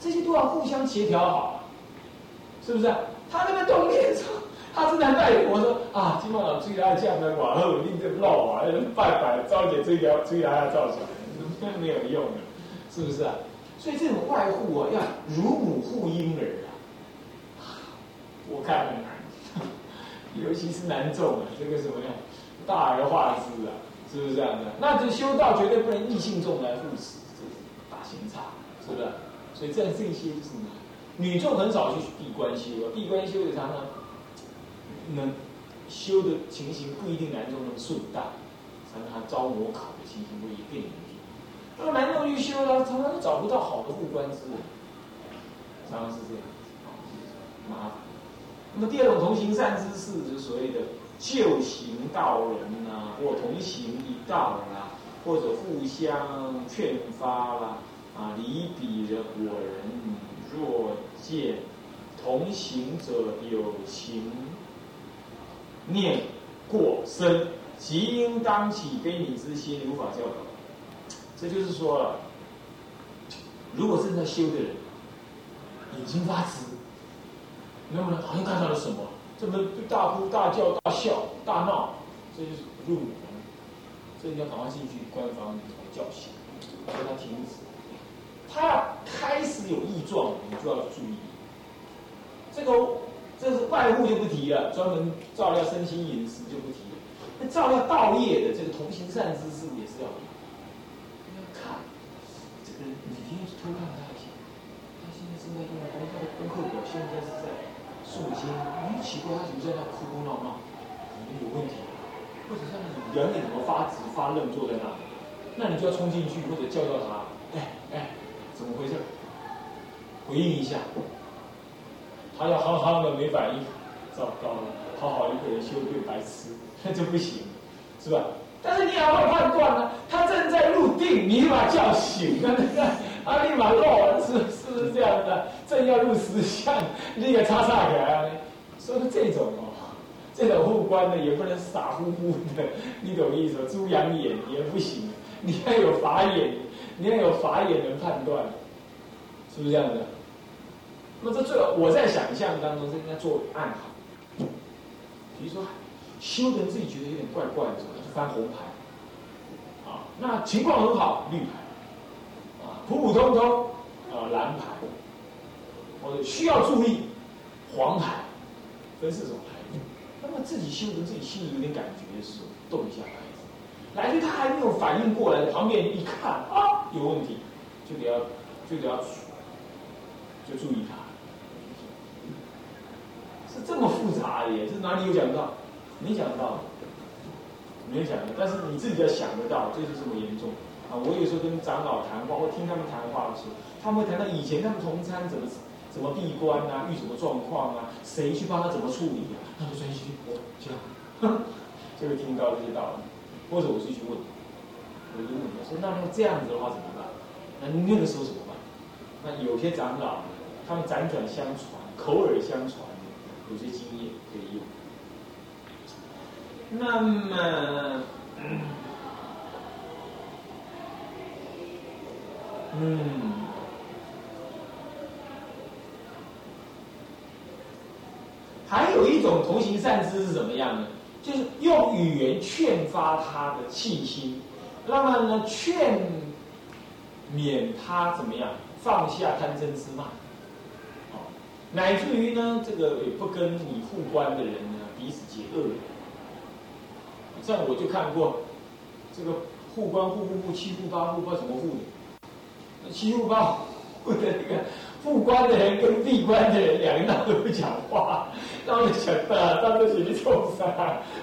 这些都要互相协调好，是不是？他那个动念说，他是在拜佛说啊，今晚老追来降的瓦后令这漏啊，拜拜，招姐追条追来要造出来，没有用的，是不是啊？所以这种外护啊，要如母护婴儿啊，我看很难，尤其是男众啊，这个什么呀，大而化之啊，是不是这样的？那这修道绝对不能异性重来护持，这是大刑差，是不是？所以这这些就是什么？女众很少去闭关修啊，闭关修的常常能修的情形不一定男众那么顺当，常常招魔考的情形不一定。那么男众去修呢，常常都找不到好的护官之人，常常是这样，麻烦。那么第二种同行善知识，就是所谓的旧行道人呐，或同行一道啦，或者互相劝发啦，啊，啊离彼人我人若见同行者有情念过深，即应当起悲悯之心，无法教导。这就是说了，如果正在修的人眼睛发直，那么呢，好像看到了什么，这么大哭大叫大笑大闹，这就是入魔。所以你要赶快进去官方叫醒，叫他停止。他要开始有异状，你就要注意。这个这是外护就不提了，专门照料身心饮食就不提了。那照料道业的这个同行善知识也是要。偷看他一下，他现在正在用功课，功课表现在是在诵经。你奇怪，他怎么在那哭哭闹闹？可能有问题，或者像那种人怎么发直发愣坐在那？那你就要冲进去，或者叫叫他，怎么回事？回应一下。他要好好的没反应，糟糕了，好好一个人修对白痴，那就不行，是吧？但是你也要判断呢，他正在入定，你把他叫醒了，他 立马落，是是不是这样的？正要入实相，立刻叉叉起来。所以这种哦，这种护官的也不能傻乎乎的，你懂意思吗？猪羊眼也不行，你要有法眼，你要有法眼能判断，是不是这样的？那么这最后我在想象当中是应该作为暗号，比如说修的自己觉得有点怪怪的时候。翻红牌，啊，那情况很好，绿牌，啊，普普通通，啊，蓝牌，或者需要注意，黄牌，分四种牌。那么自己修的自己心里有点感觉的时候，动一下牌子。来的他还没有反应过来，旁边一看啊，有问题，就得要就得要就注意他。是这么复杂的耶，这哪里有讲到？没讲到。没有讲到，但是你自己要想得到，就是这么严重啊！我有时候跟长老谈话，或听他们谈话的时候，他们会谈到以前他们同参怎么怎么闭关啊，遇什么状况啊，谁去帮他怎么处理啊，他就专心我这样，就会听到这些道理。或者我就去问，我就问他说：“那那这样子的话怎么办？那那个时候怎么办？”那有些长老他们辗转相传，口耳相传，有些经验可以用。那么，嗯，还有一种同行善知是怎么样呢？就是用语言劝发他的气心，那么呢，劝免他怎么样放下贪嗔痴慢，乃至于呢，这个也不跟你互关的人呢彼此结恶。缘。像我就看过，这个护官护护护七护八护不知道怎么护的，七护八护的那个护官的人跟闭关的人两个人都不讲话，让人想的当着谁去冲杀，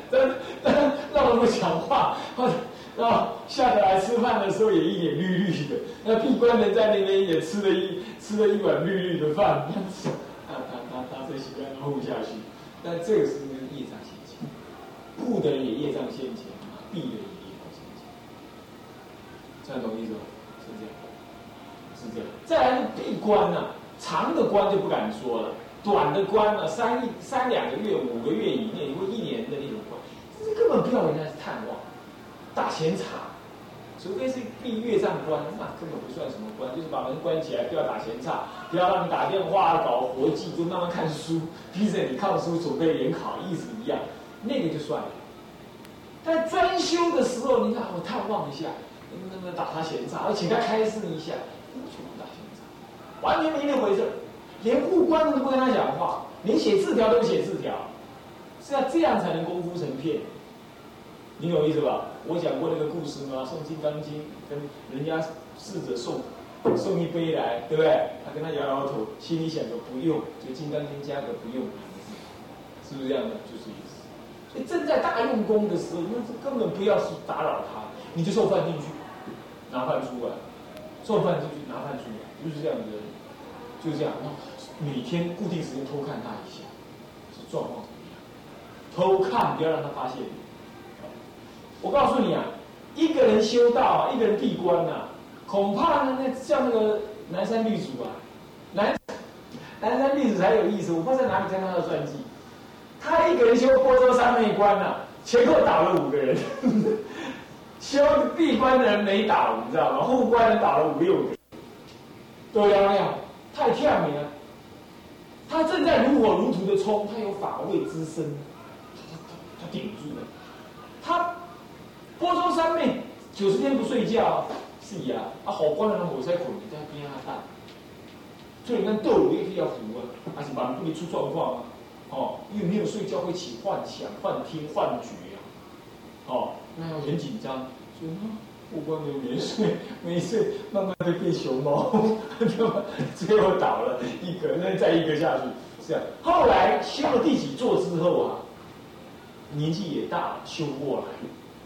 让让让人不讲话，或者啊下得来吃饭的时候也一脸绿绿的，那闭关人在那边也吃了一吃了一碗绿绿的饭，他他他他这习惯护不下去，但这个是业障。护的人也业障现前，闭的人也业障现前，这样懂意思吗？是这样，是这样。再来是闭关呢，长的关就不敢说了，短的关呢，三一三两个月、五个月以内或一年的那种关，这根本不要人家去探望，打闲茶，除非是闭月账关，那根本不算什么关，就是把门关起来，不要打闲岔，不要让你打电话搞活计，就慢慢看书，逼着你看书准备联考，意思一样，那个就算了。但专修的时候，你看我探望一下，能不能打他闲岔，我请他开示一下，全部打闲岔，完全没那回事，连护官都不跟他讲话，连写字条都不写字条，是要这样才能功夫成片。你懂意思吧？我讲过那个故事吗？送《金刚经》，跟人家侍者送送一杯来，对不对？他跟他摇摇头，心里想着不用，就《金刚经》加个不用是不是这样的？就是意思。所以正在大用功的时候，那根本不要去打扰他，你就送饭进去，拿饭出来，送饭进去拿饭出来，就是这样子，就是这样。每天固定时间偷看他一下，状况怎么样？偷看，不要让他发现。我告诉你啊，一个人修道，一个人闭关呐，恐怕呢，那像那个南山律祖啊，南南山律祖才有意思。我不知道在哪里看他的传记，他一个人修波州三昧关呐，前后倒了五个人，修闭关的人没倒，你知道吗？护关人倒了五六个，对呀呀，太跳你了。他正在如火如荼的冲，他有法位之身，他他他顶住了，他。波州三妹九十天不睡觉，是呀，啊好关了，我在捆你在边下蛋，所以你看斗也可以要服啊，还是蛮容易出状况啊，哦，因为没有睡觉会起幻想、幻听、幻觉啊，哦，那要很紧张，所以，不光没有没睡，没睡，慢慢的变熊猫，最后倒了一个，那再一个下去，是这样。后来修了第几座之后啊，年纪也大了，修过来。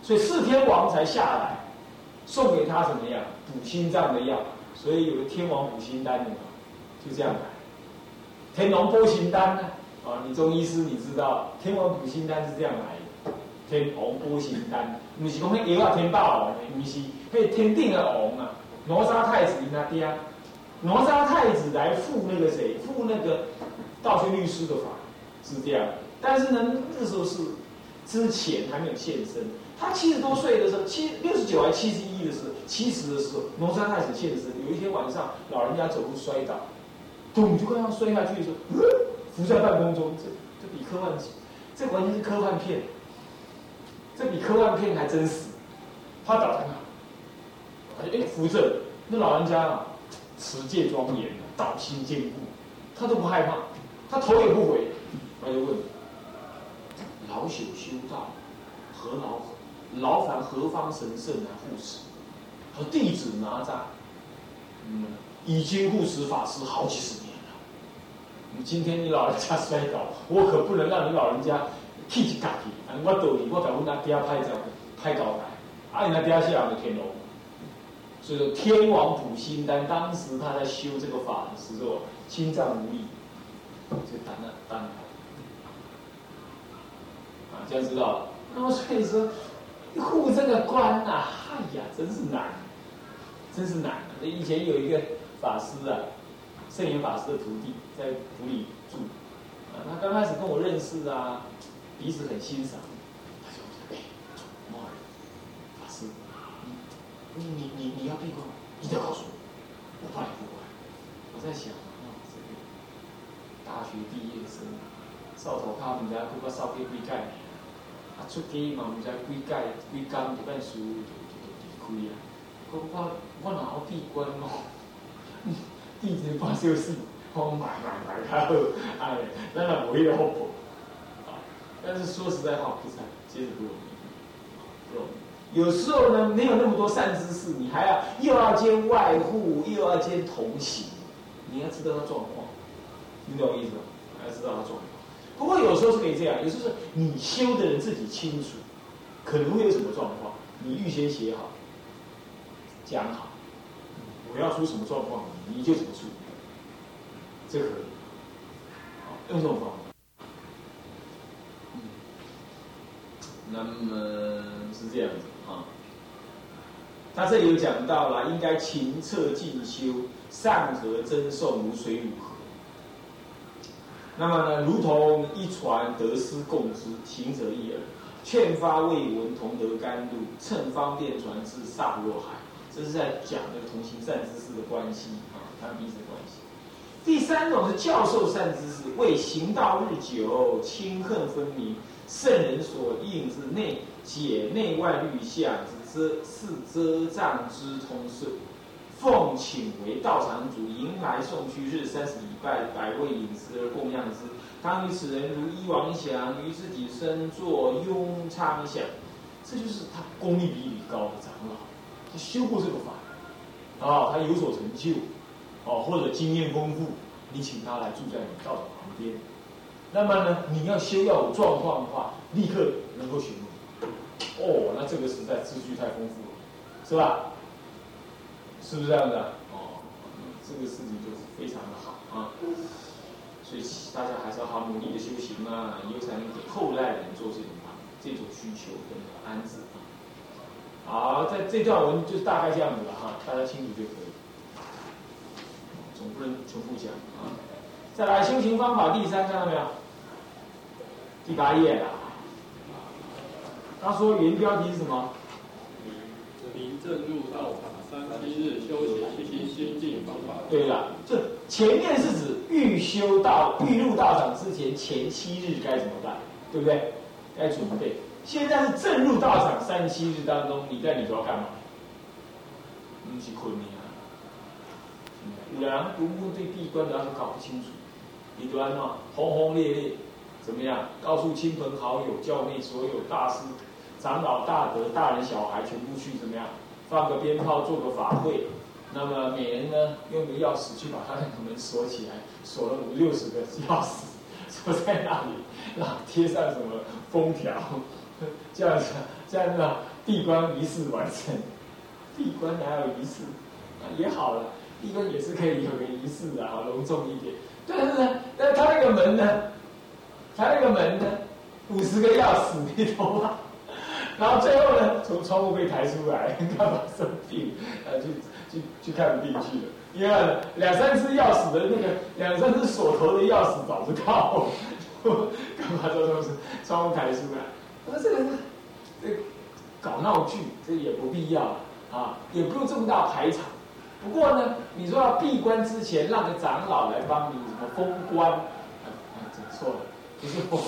所以四天王才下来，送给他什么样补心脏的药，所以有个天王补心丹的嘛，就这样来。天龙波心丹呢，啊，你中医师你知道，天王补心丹是这样来的。天王补心丹，你是讲那药啊天霸王的，不是，那天定的王啊，哪吒太子他爹，哪吒太子来赴那个谁，赴那个道学律师的法，是这样。但是呢，那时候是之前还没有现身。他七十多岁的时候，七六十九还七十一的时候，七十的时候，农山太子现身。有一天晚上，老人家走路摔倒，咚就快要摔下去的时候，浮在半空中。这这比科幻，这完全是科幻片，这比科幻片还真实。他倒在那，哎，扶着那老人家啊，持戒庄严，道心坚固，他都不害怕，他头也不回，他就问：老朽修道，何劳？劳烦何方神圣来护持？和弟子哪吒，嗯，已经护持法师好几十年了。你今天你老人家摔倒，我可不能让你老人家气气嘎气。我道理，我敢问他底下拍照，拍高台，啊，你那底下是哪个天龙？所以说天王补心丹，当时他在修这个法的时候，心脏无力，就当了当了。啊，这样知道。那么所以说。护这个关呐，哎呀，真是难，真是难。那以前有一个法师啊，圣严法师的徒弟在府里住，啊，他刚开始跟我认识啊，彼此很欣赏。他就说：“哎，某人法师，你你你你要闭关，一定要告诉我，我怕你不乖。”我在想啊，这个大学毕业生，少头他们家不过少给几盖。出家嘛，毋知几届几工一本书就就就离开啊。讲我我哪好闭关哦，弟子发消息，我买买买较好，哎，咱也无迄个福报啊。但是说实在话，不才其实不容易，不容易。有时候呢，没有那么多善知识，你还要又要兼外护，又要兼同行，你要知道他状况，你懂我意思吗？要知道他状况。不过有时候是可以这样，有时候是你修的人自己清楚，可能会有什么状况，你预先写好，讲好，我要出什么状况，你就怎么出，这可以，用这种方法。那么是这样子啊，他这里有讲到了，应该勤策进修，善和真诵，无水如河。那么呢，如同一船得失共之，行者一耳。劝发未闻，同得甘露，乘方便传至萨若海。这是在讲那个同行善知识的关系啊，他们彼此的关系。第三种是教授善知识，为行道日久，亲恨分明，圣人所应之内解内外律相之遮是遮障之通顺。奉请为道场主，迎来送去，日三十礼拜，百位饮食而供养之。当于此人如一王祥，于自己身作雍昌祥。这就是他功力比你高的长老，他修过这个法，啊，他有所成就，哦，或者经验丰富，你请他来住在你道场旁边。那么呢，你要修要有状况的话，立刻能够行。哦，那这个实在资序太丰富了，是吧？是不是这样的？哦，这个事情就是非常的好啊，所以大家还是要好努力的修行啊，以后才能给后代人做这种这种需求跟安置啊。好，在这段文就是大概这样子了哈，大家清楚就可以，总不能重复讲啊。再来修行方法第三，看到没有？第八页了。他说原标题是什么？临正入道七日修行心心境方法。对了，这前面是指欲修道、欲入道场之前前七日该怎么办，对不对？该准备。现在是正入道场三七日当中，你在里头要干嘛？你是困你啊！两独木对闭关的要是搞不清楚，你都要闹轰轰烈烈，怎么样？告诉亲朋好友、教内所有大师、长老、大德、大人、小孩，全部去怎么样？放个鞭炮，做个法会，那么每人呢用个钥匙去把他那个门锁起来，锁了五六十个钥匙，锁在那里，然后贴上什么封条，这样子，这样子闭关仪式完成。闭关还有仪式，也好了，闭关也是可以有个仪式的，好隆重一点。但是呢，那他那个门呢，他那个门呢，五十个钥匙，你懂吗？然后最后呢，从窗户被抬出来，干嘛生病？呃，去去去看病去了。因为两三只钥匙的那个，两三只锁头的钥匙找不到，干嘛这都是窗户抬出来？我说这个这搞闹剧，这也不必要啊，也不用这么大排场。不过呢，你说要闭关之前，让个长老来帮你什么封关？啊啊，整错了，不是封，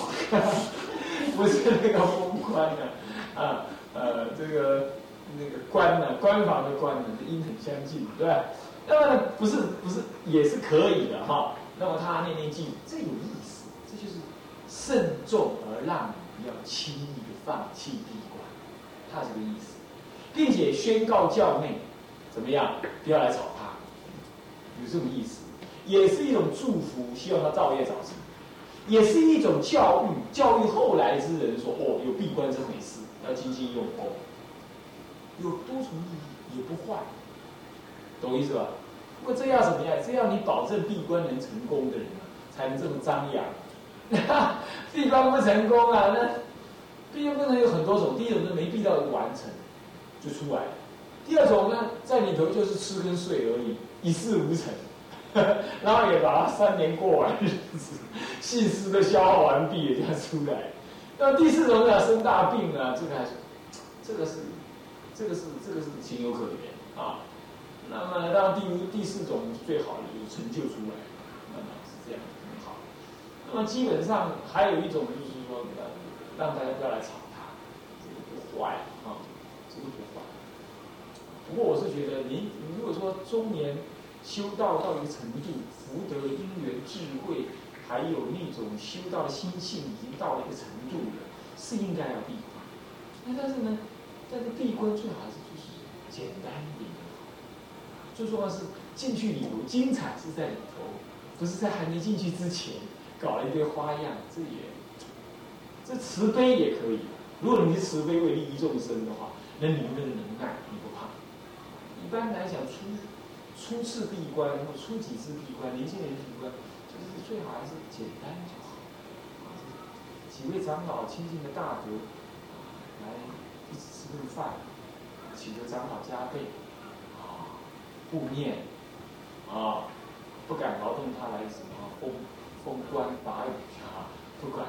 不是那个封关的。啊，啊呃，这个那个官呢，官房的官呢，音很相近，对吧？那么，不是不是也是可以的哈。那么他念念经，这有意思，这就是慎重而让你不要轻易的放弃闭关，他这个意思，并且宣告教内怎么样，不要来吵他，有这种意思，也是一种祝福，希望他造业早成，也是一种教育，教育后来之人说，哦，有闭关这回事。要精心用功，有多重意义也不坏，懂意思吧？不过这要怎么样？这要你保证闭关能成功的人啊，才能这么张扬。闭关不成功啊，那闭关不能有很多种。第一种是没闭到完成就出来第二种呢，在里头就是吃跟睡而已，一事无成，然后也把它三年过完日子，信息都消耗完毕了，就要出来。那第四种呢，生大病呢，这个还是，这个是，这个是这个是情有可原啊。那么当第五第四种最好的就是成就出来，那么是这样很好。那么基本上还有一种就是说，让大家不要来吵他，这个不坏啊，这个不坏。不过我是觉得，您如果说中年修道到一个程度，福德因缘智慧。还有那种修道心性已经到了一个程度了，是应该要闭关。那但是呢，但是闭关最好是就是简单一点的。最重要是进去里头精彩是在里头，不是在还没进去之前搞了一堆花样。这也这慈悲也可以。如果你是慈悲为利益众生的话，那你们的能耐你不怕。一般来讲，初初次闭关或初几次闭关，年轻人闭关。最好还是简单就好，几位长老亲近的大德，来一起吃顿饭，请求长老加倍，啊，护念，啊，不敢劳动他来什么封封官法语啊，不管，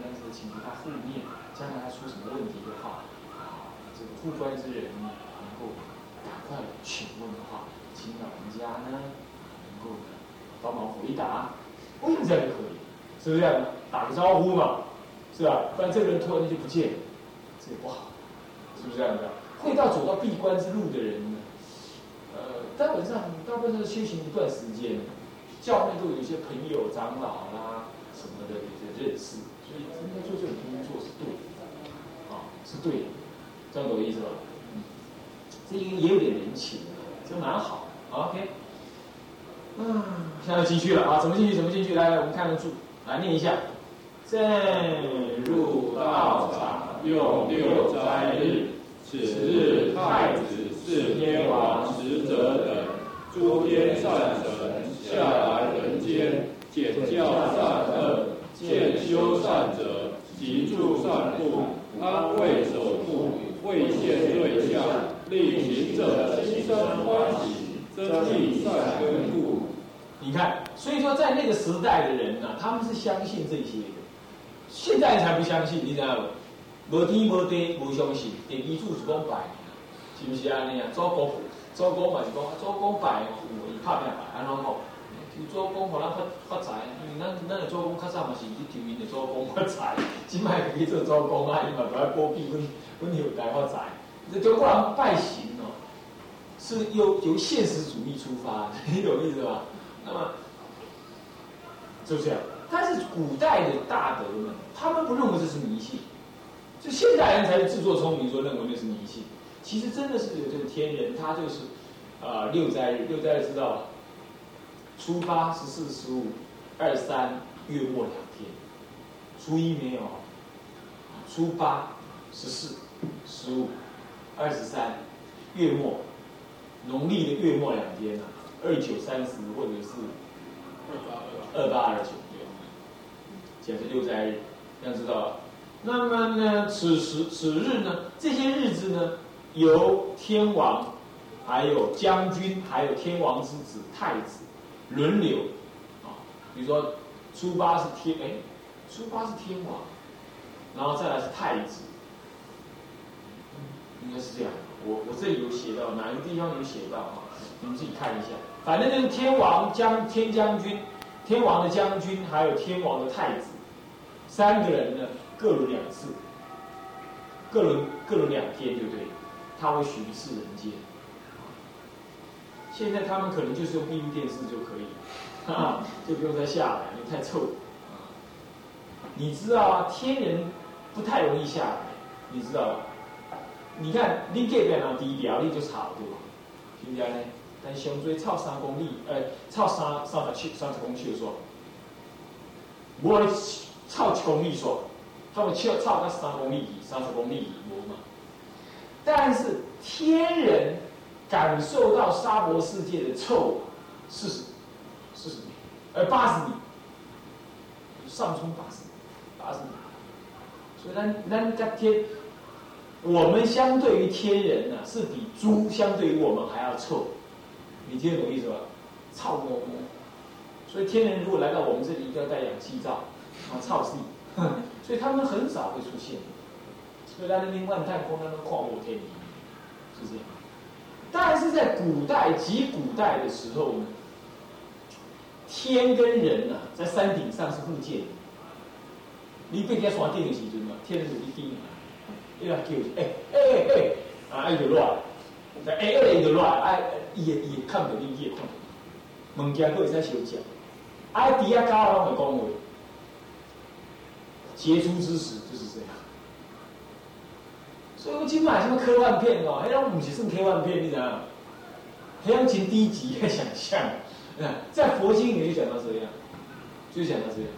但是请求他护念，将来他出什么问题的话，啊，这个护官之人，能够赶快询问的话，请老人家呢，能够帮忙回答，问这样就可以，是不是这样？打个招呼嘛，是吧？不然这个人突然间就不见了，这也不好，是不是这样的？会到走到闭关之路的人呢，呃，基本上大部分都是修行一段时间。教内都有一些朋友、长老啦什么的一些认识，所以应该做这种工作是对的，啊，是对的，这样懂我意思吧？嗯，这应该也有点人情，这蛮好，OK。嗯，现在进去了啊，怎么进去？怎么进去？来来，我们看个注，来念一下：正入道场，用六斋日，此日太子、四天王、使者等诸天善神。下来人间，简教善恶，见修善者，即助善故，安慰守护，会现对象，令行者心生欢喜，增益善根故。你看，所以说在那个时代的人呢，他们是相信这些的，现在才不相信，你知道吗？无天无地无相信，第一柱是讲拜，是不是啊？你啊，做公做公嘛是讲做公拜，有伊拍拼拜，安怎讲？做工互咱发发财，因为咱咱的做工较早嘛是去求因的做工发财，即摆去做做工啊，伊嘛都要保庇阮阮后代发财。这中国人拜神哦，是由由现实主义出发，你懂意思吧？那么就这样，但是古代的大德们，他们不认为这是迷信，就现代人才是自作聪明说认为那是迷信。其实真的是有这个天人，他就是啊六斋日，六斋日知道。初八、十四、十五、二三月末两天，初一没有，初八、十四、十五、二十三月末，农历的月末两天啊，二九、三十或者是二八二九，简直六斋日，要知道。那么呢，此时此日呢，这些日子呢，由天王，还有将军，还有天王之子太子。轮流，啊，比如说初八是天，哎，初八是天王，然后再来是太子，应该是这样。我我这里有写到哪个地方有写到啊？你们自己看一下。反正就是天王将天将军，天王的将军，还有天王的太子，三个人呢各轮两次，各轮各轮两天，对不对？他会巡视人间。现在他们可能就是用闭路电视就可以，哈，就不用再下来，因为太臭。你知道啊，天人不太容易下来，你知道吧？你看你这边啊低调，你就差不多，是不是呢？但上最超三公里，呃，超三三十七、三十公尺的说，我超七公里说，他们超超到三公里、三十公里无嘛？但是天人。感受到沙漠世界的臭，四十，四十米，呃，八十米，上冲八十，八十米。所以，咱咱家天，我们相对于天人呢，是比猪相对于我们还要臭。你听得懂意思吧？臭摸摸。所以，天人如果来到我们这里，一定要带氧气罩，啊，臭死你。所以，他们很少会出现。所以，在那边万太空那个旷漠天里，是这样。但是在古代及古代的时候呢，天跟人呐，在山顶上是互见。你被人家刷电的时阵嘛，天就一顶，伊来叫，哎哎哎，啊伊就乱，哎哎伊就乱，哎伊伊看不到你，伊也看不到，物件都会使小讲，啊底下高人会讲话，杰出之时就是这样。所以我今买什么科幻片哦？还让不是算科幻片，你知道？还要进低级的想象，在佛经里面就讲到这样，就讲到这样，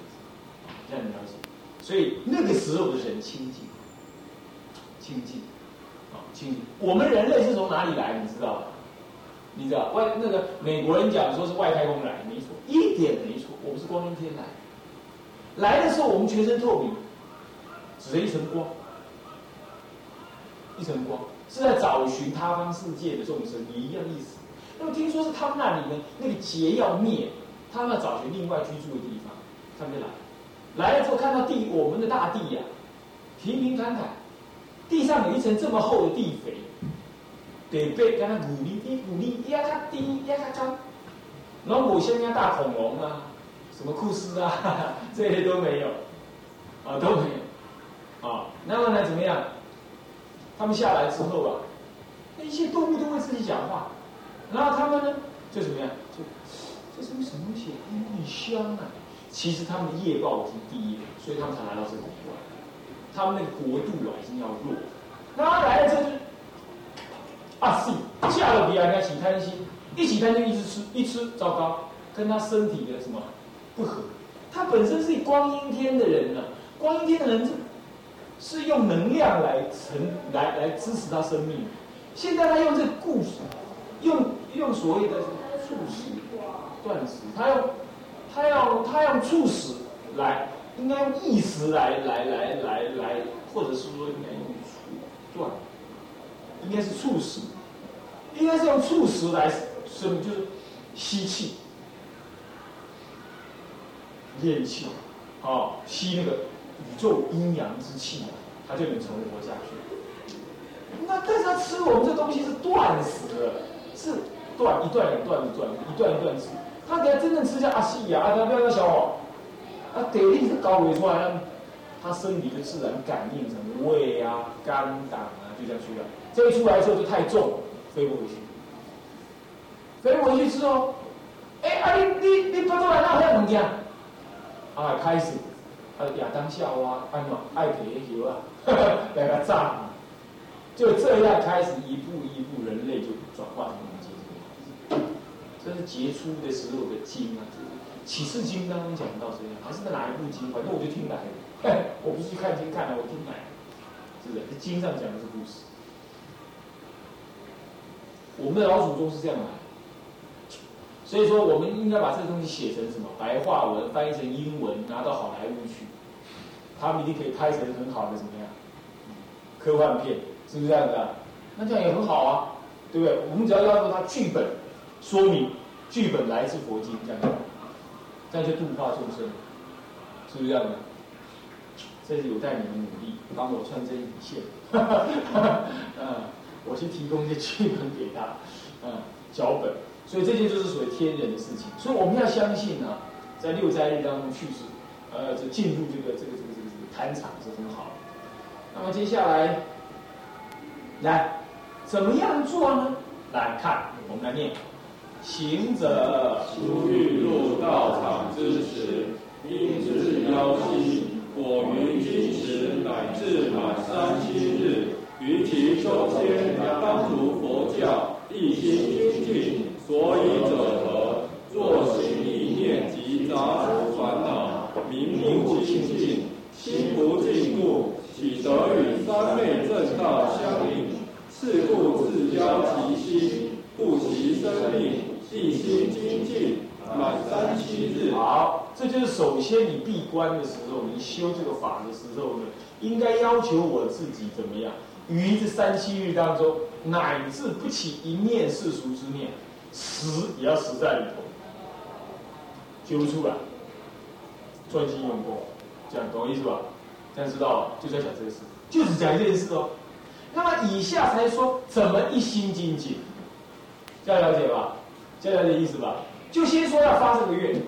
这样了解。所以那个时候的人清净，清净，啊，清净。我们人类是从哪里来？你知道？你知道？外那个美国人讲说是外太空来，没错，一点没错。我们是光明天来，来的时候我们全身透明，只是一层光。一层光是在找寻他方世界的众生，也一样意思。那么听说是他们那里呢，那个劫要灭，他们要找寻另外居住的地方，他们就来，来了之后看到地，我们的大地呀，平平坦坦，地上有一层这么厚的地肥，得被跟他鼓励，一鼓励压它低，压它高，然后我像那大恐龙啊，什么库斯啊，这些都没有，啊都没有，啊，那么呢怎么样？他们下来之后啊，那一些动物都会自己讲话，然后他们呢就怎么样？就这是什么东西？很香啊！其实他们的业报已经低了，所以他们才来到这里来。他们那个国度啊，已经要弱。那来了之后，啊，是嫁了别人家起贪心，一起贪就一直吃，一吃糟糕，跟他身体的什么不合。他本身是光阴天的人呢，光阴天的人是是用能量来成来来支持他生命。现在他用这个故事，用用所谓的促使断食，他用。他要他用促使来，应该用意识来来来来来，或者是说应该用，应该是促使，应该是用促使来生，就是吸气、咽气，啊，吸那个宇宙阴阳之气，它就能存活下去。那但是他吃我们这东西是断食，是断一段一段的断一段一段吃。他等下真正吃下阿西呀，啊，他不要那小伙，啊，得力是高维出来，他身体就自然感应什么胃啊、肝胆啊，就这样去了。这一出来之后就太重，飞不回去，飞不回去之后，哎，啊，你你你跑出来那还有物件，啊，开始，啊，亚当夏娃，安怎爱皮球啊，来 个炸，就这样开始一步一步，人类就转化成。这是杰出的时候的经啊，启示经当中讲到这样，还是在哪一部经？反正我就听来的，我不是去看经看的，我听来，是不是？经上讲的是故事。我们的老祖宗是这样来，所以说我们应该把这个东西写成什么白话文，翻译成英文，拿到好莱坞去，他们一定可以拍成很好的怎么样？科幻片是不是这样子啊？那这样也很好啊，对不对？我们只要要求他剧本。说明剧本来自佛经，这样，这样就度化众生，是不是这样的？这是有待你们努力，帮我穿针引线，嗯，我去提供一些剧本给他，嗯，脚本，所以这些就是属于天人的事情，所以我们要相信呢，在六斋日当中去世，呃，就进入这个这个这个这个这个坛场是很好。那么接下来，来，怎么样做呢？来看，我们来念。行者出欲入道场之时，应至腰膝。中间当如佛教，一心精进。所以者何？作行意念及杂诸烦恼，名不清净，心不净故，岂得与三昧正道相应？是故自交其心，故其生命。一心精进满三七日。好，这就是首先你闭关的时候，你修这个法的时候呢，应该要求我自己怎么样？于这三七日当中，乃至不起一念世俗之念，死也要死在里头，揪出来，专心用功，这样懂意思吧？这样知道了，就在讲这个事，就是讲这件事哦。那么以下才说怎么一心精进，这样了解吧？这样的意思吧，就先说要发这个愿，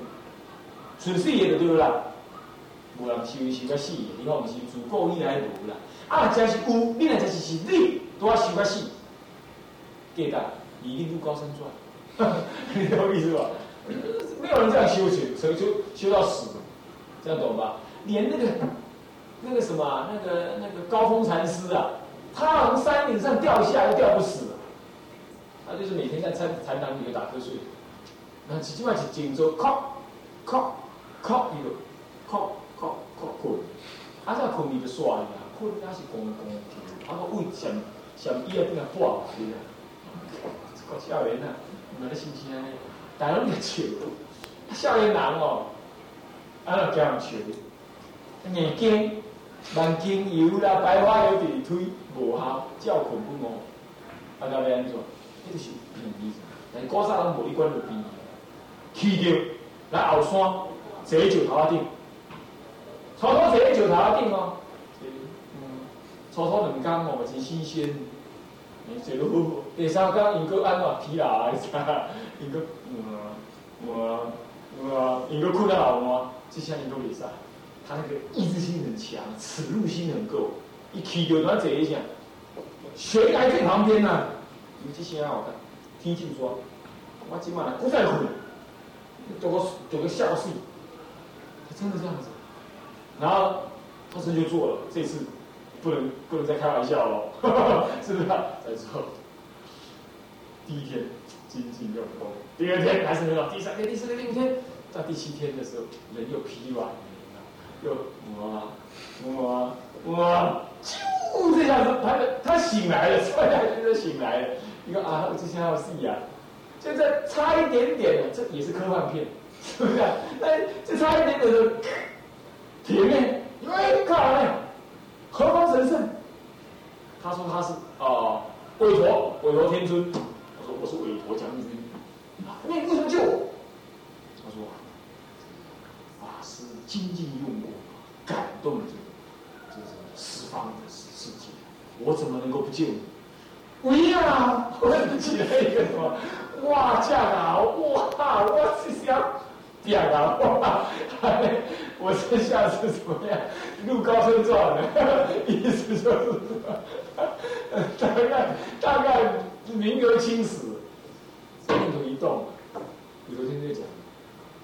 纯粹也的对不对？有人修修到死，你看不是足够你来读啦。啊，真是有，你那真是是你都要修个死，记得以印度高僧传，你 懂意思吧？没有人这样修行，修修修到死，这样懂吧？连那个那个什么那个那个高峰禅师啊，他从山顶上掉下来都掉不死。他就是每天在禅禅堂里面打瞌睡，那起码是静坐，靠靠靠一个靠靠靠困，啊，这困你就耍呀，困那是公公跳，啊个胃上上医啊变啊破去啊，个少年啊，唔係你信唔信啊？大佬你笑，少年人哦，啊那叫人笑，眼睛眼睛油啦，白花油伫推无效，叫困不饿，啊，到要安怎？这是变意思，但高山人无一关就变去掉来后山，坐石头顶，初初坐喺石头顶哦，嗯，初初两工哦，真新鲜，你坐落好。第三工因个安怎疲劳，你知？因个嗯嗯嗯，因个困得好吗？这下因都袂使，他那个意志性很强，耻辱心很够，一起就他坐一下，谁来最旁边呢？你这些人好看，天就说，我今晚不再混，做个做个孝顺，他真的这样子。然后他真就做了，这次不能不能再开玩笑了，是不是？再做，第一天精进用功，第二天还是没有，第三天、第四天、第五天，到第七天的时候，人又疲软，又哇哇哇，就这样子，他他醒来了，突然间就醒来了。你看啊，我之前还有戏啊，现在差一点点的，这也是科幻片，是不是？那这差一点点的时候。铁面，哎，看好没？何方神圣？他说他是啊，韦陀，韦陀天尊。我说我是韦陀将军。你为什么救我？他说法师精进用功，感动这个这是十方的世世界，我怎么能够不救你？不要！我起来 一个什么？哇这样啊！哇，我是想。变啊！哇，我剩下是怎么样？入高声状的，意思就是，大概大概名留青史。念头一动，比如天在讲，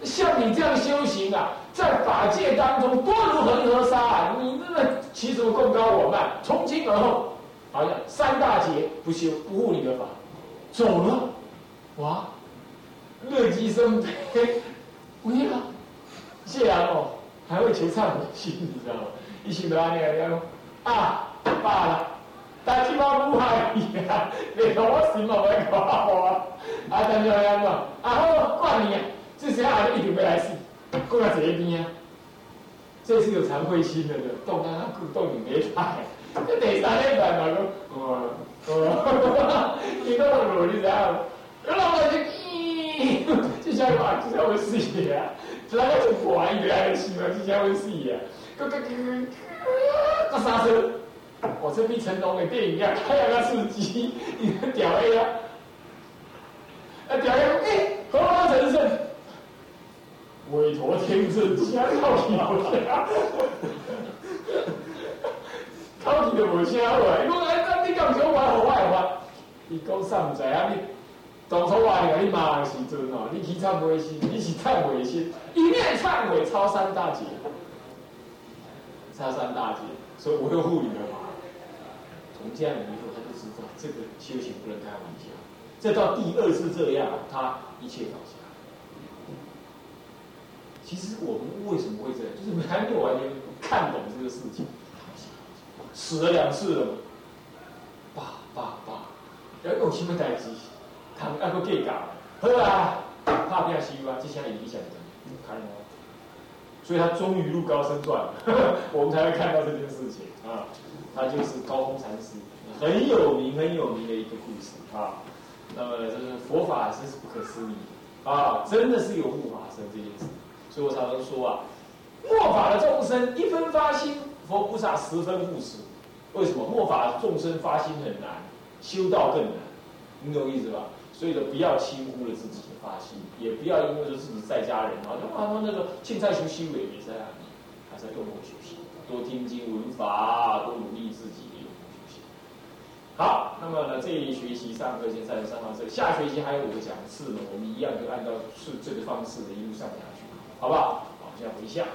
像你这样修行啊，在法界当中多如恒河沙，你那个起什么功高我慢？从今而后，好像三大劫不修不护你的法，走了，哇，乐极生悲。不要，谢然哦，还会求忏悔心，你知道吗？一心都安尼安尼啊，罢了，大鸡巴不害你啊，你同我心嘛袂搞我啊，啊，等下安怎？啊好，怪你啊，这时候一定要来死，过来这一边啊，这是有惭愧心的的，动啊动你没法，这第三礼拜嘛讲，哦哦，你都努力了，然后我就 咦。这下话，这下会死啊！这那个就怪越来越新了，这下会死啊！咯咯咯咯，个刹车，我这比成龙的电影一样，还要个司机，你屌 A 啊！啊屌 A，哎，何方神圣？委托天尊，现在靠你不下，靠你都无声话，我哎，你讲讲我好坏话，你讲啥唔知啊？你？当初我来你骂的时阵哦，你去忏悔心，你是忏悔心，一面忏悔超三大劫，超三大劫，所以我会护你的嘛。从这样以后，他就知道这个修行不能开玩笑。再到第二次这样，他一切放下。其实我们为什么会这样，就是还没有完全看懂这个事情。死了两次了，爸爸爸，要用心的代志。他那个计较，好啊，怕变西瓜，这下已经想着，看哦。所以他终于入高僧传，我们才会看到这件事情啊。他就是高峰禅师，很有名很有名的一个故事啊。那么这个佛法真是不可思议啊，真的是有护法身这件事。所以我常常说啊，末法的众生一分发心，佛菩萨十分护持。为什么？末法众生发心很难，修道更难，你懂意思吧？所以呢，不要轻忽了自己的发心，也不要因为说自己在家人啊，就啊他那个青菜修修也在啊，还在用功学习，多听经闻法，多努力自己的用功学习。好，那么呢，这一学期上课先上上到这，下学期还有五个讲次呢，我们一样就按照是这个方式的一路上下去，好不好？往下回向，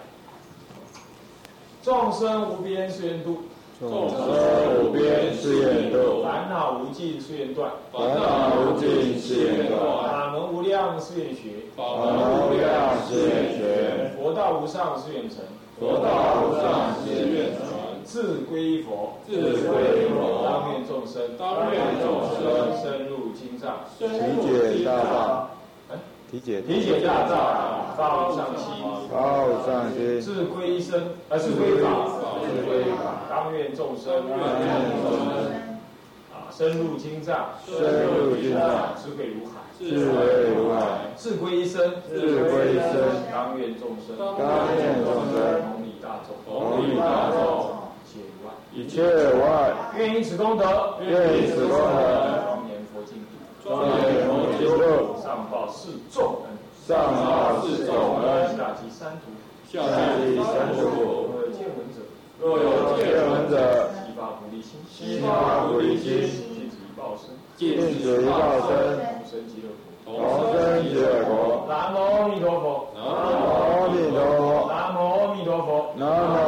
众生无边誓愿度。众生无边誓愿度，烦恼无尽誓愿断，烦恼无尽誓愿断，法门无量誓愿学，法门无量誓愿学，佛道无上誓愿成，佛道无上誓愿成，自归佛，自归佛，当愿众生，当愿众生。深入经藏，理解大道。理解理解。大道，发上心，发上心，自归身，而是归法，自归法，当愿众生，当愿众生，啊，深入经藏，深入经藏，智慧如海，智慧如海，自归身，自归身，当愿众生，当愿众生，同理大众，同理大众，一切以外，一切外，愿以此功德，愿以此功德，庄严佛净土，庄严佛净土上报是重恩，上报是重恩，下集三途，下集三途，若有见闻者，若有见闻者，悉发菩提心，悉发菩提心，尽此一报身，尽此一报身，同生极乐国，同生极乐国。南无阿弥陀佛，南无阿弥陀佛，南无阿弥陀佛，南无。